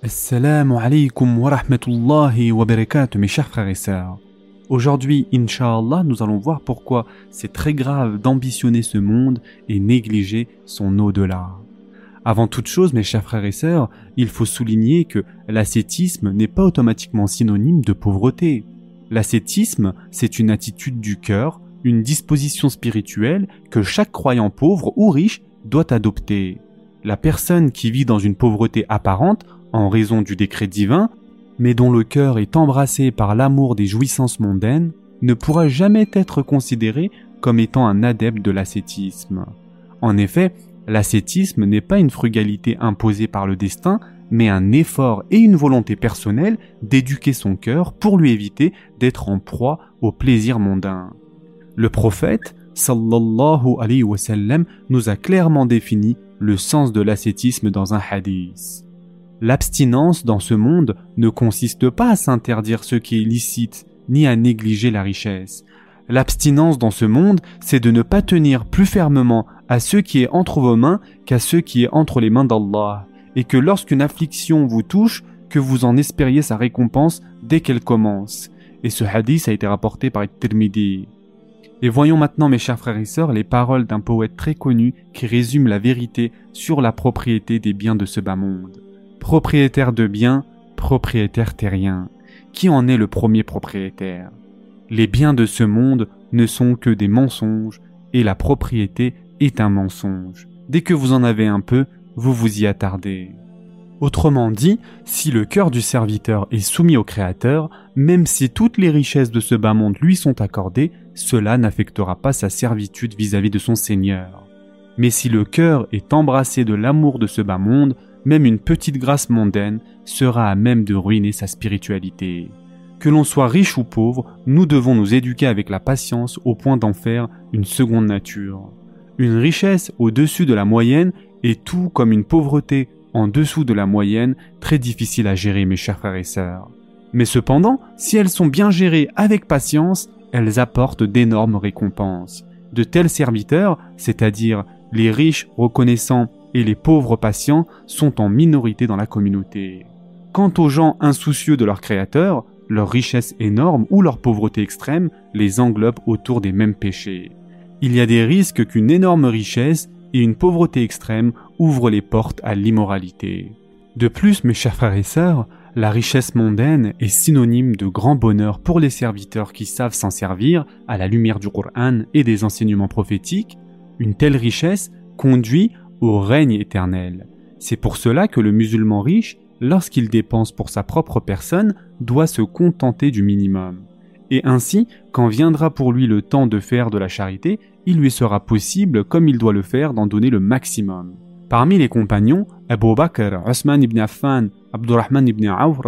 Assalamu alaikum wa rahmatullahi wa barakatuh, mes chers frères et sœurs. Aujourd'hui, Inch'Allah, nous allons voir pourquoi c'est très grave d'ambitionner ce monde et négliger son au-delà. Avant toute chose, mes chers frères et sœurs, il faut souligner que l'ascétisme n'est pas automatiquement synonyme de pauvreté. L'ascétisme, c'est une attitude du cœur, une disposition spirituelle que chaque croyant pauvre ou riche doit adopter. La personne qui vit dans une pauvreté apparente en raison du décret divin, mais dont le cœur est embrassé par l'amour des jouissances mondaines, ne pourra jamais être considéré comme étant un adepte de l'ascétisme. En effet, l'ascétisme n'est pas une frugalité imposée par le destin, mais un effort et une volonté personnelle d'éduquer son cœur pour lui éviter d'être en proie au plaisir mondain. Le prophète, sallallahu alayhi wa sallam, nous a clairement défini le sens de l'ascétisme dans un hadith. L'abstinence dans ce monde ne consiste pas à s'interdire ce qui est licite, ni à négliger la richesse. L'abstinence dans ce monde, c'est de ne pas tenir plus fermement à ce qui est entre vos mains qu'à ce qui est entre les mains d'Allah, et que lorsqu'une affliction vous touche, que vous en espériez sa récompense dès qu'elle commence. Et ce hadith a été rapporté par Tirmidhi. Et voyons maintenant, mes chers frères et sœurs, les paroles d'un poète très connu qui résume la vérité sur la propriété des biens de ce bas monde. Propriétaire de biens, propriétaire terrien. Qui en est le premier propriétaire? Les biens de ce monde ne sont que des mensonges, et la propriété est un mensonge. Dès que vous en avez un peu, vous vous y attardez. Autrement dit, si le cœur du serviteur est soumis au Créateur, même si toutes les richesses de ce bas monde lui sont accordées, cela n'affectera pas sa servitude vis-à-vis de son Seigneur. Mais si le cœur est embrassé de l'amour de ce bas monde, même une petite grâce mondaine sera à même de ruiner sa spiritualité. Que l'on soit riche ou pauvre, nous devons nous éduquer avec la patience au point d'en faire une seconde nature. Une richesse au-dessus de la moyenne est tout comme une pauvreté en dessous de la moyenne très difficile à gérer mes chers frères et sœurs. Mais cependant, si elles sont bien gérées avec patience, elles apportent d'énormes récompenses. De tels serviteurs, c'est-à-dire les riches reconnaissants et les pauvres patients, sont en minorité dans la communauté. Quant aux gens insoucieux de leur créateur, leur richesse énorme ou leur pauvreté extrême les englobe autour des mêmes péchés. Il y a des risques qu'une énorme richesse et une pauvreté extrême ouvrent les portes à l'immoralité. De plus, mes chers frères et sœurs, la richesse mondaine est synonyme de grand bonheur pour les serviteurs qui savent s'en servir à la lumière du Coran et des enseignements prophétiques. Une telle richesse conduit au règne éternel. C'est pour cela que le musulman riche, lorsqu'il dépense pour sa propre personne, doit se contenter du minimum. Et ainsi, quand viendra pour lui le temps de faire de la charité, il lui sera possible, comme il doit le faire, d'en donner le maximum. Parmi les compagnons, Abu Bakr, Osman ibn Affan, Abdurrahman ibn Auf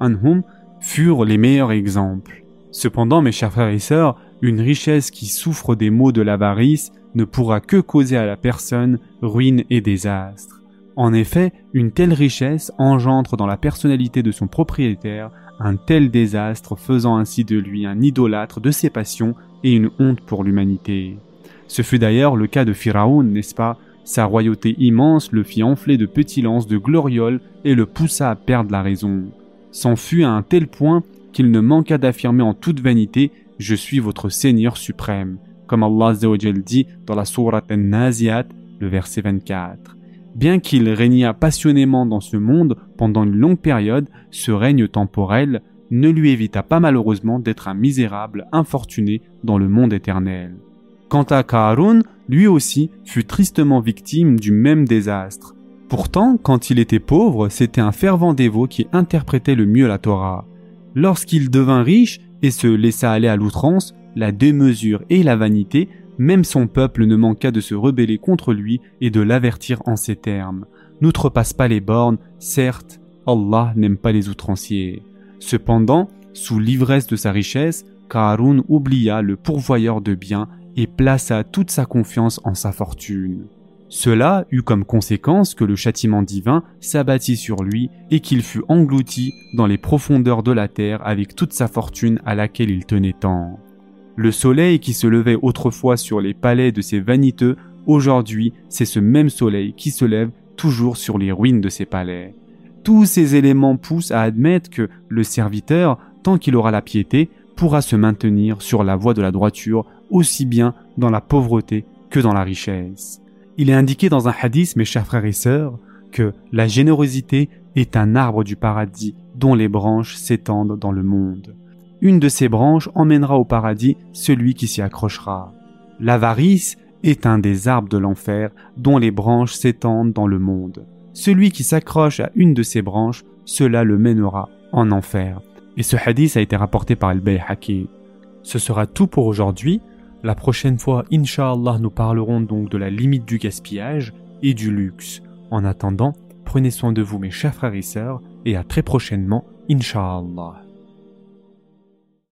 anhum, furent les meilleurs exemples. Cependant, mes chers frères et sœurs, une richesse qui souffre des maux de l'avarice ne pourra que causer à la personne ruine et désastre. En effet, une telle richesse engendre dans la personnalité de son propriétaire un tel désastre faisant ainsi de lui un idolâtre de ses passions et une honte pour l'humanité. Ce fut d'ailleurs le cas de Pharaon, n'est-ce pas? Sa royauté immense le fit enfler de petits lances de glorioles et le poussa à perdre la raison. S'en fut à un tel point qu'il ne manqua d'affirmer en toute vanité Je suis votre Seigneur suprême, comme Allah dit dans la sourate An-Naziat, le verset 24. Bien qu'il régna passionnément dans ce monde pendant une longue période, ce règne temporel ne lui évita pas malheureusement d'être un misérable infortuné dans le monde éternel. Quant à Karun, lui aussi fut tristement victime du même désastre. Pourtant, quand il était pauvre, c'était un fervent dévot qui interprétait le mieux la Torah. Lorsqu'il devint riche et se laissa aller à l'outrance, la démesure et la vanité, même son peuple ne manqua de se rebeller contre lui et de l'avertir en ces termes. N'outrepasse pas les bornes, certes, Allah n'aime pas les outranciers. Cependant, sous l'ivresse de sa richesse, Karun oublia le pourvoyeur de biens et plaça toute sa confiance en sa fortune. Cela eut comme conséquence que le châtiment divin s'abattit sur lui et qu'il fut englouti dans les profondeurs de la terre avec toute sa fortune à laquelle il tenait tant. Le soleil qui se levait autrefois sur les palais de ces vaniteux, aujourd'hui c'est ce même soleil qui se lève toujours sur les ruines de ces palais. Tous ces éléments poussent à admettre que le serviteur, tant qu'il aura la piété, pourra se maintenir sur la voie de la droiture aussi bien dans la pauvreté que dans la richesse. Il est indiqué dans un hadith, mes chers frères et sœurs, que la générosité est un arbre du paradis dont les branches s'étendent dans le monde. Une de ces branches emmènera au paradis celui qui s'y accrochera. L'avarice est un des arbres de l'enfer dont les branches s'étendent dans le monde. Celui qui s'accroche à une de ces branches, cela le mènera en enfer. Et ce hadith a été rapporté par Al-Bayhaqi. Ce sera tout pour aujourd'hui. La prochaine fois, Inch'Allah, nous parlerons donc de la limite du gaspillage et du luxe. En attendant, prenez soin de vous mes chers frères et sœurs, et à très prochainement, Inch'Allah.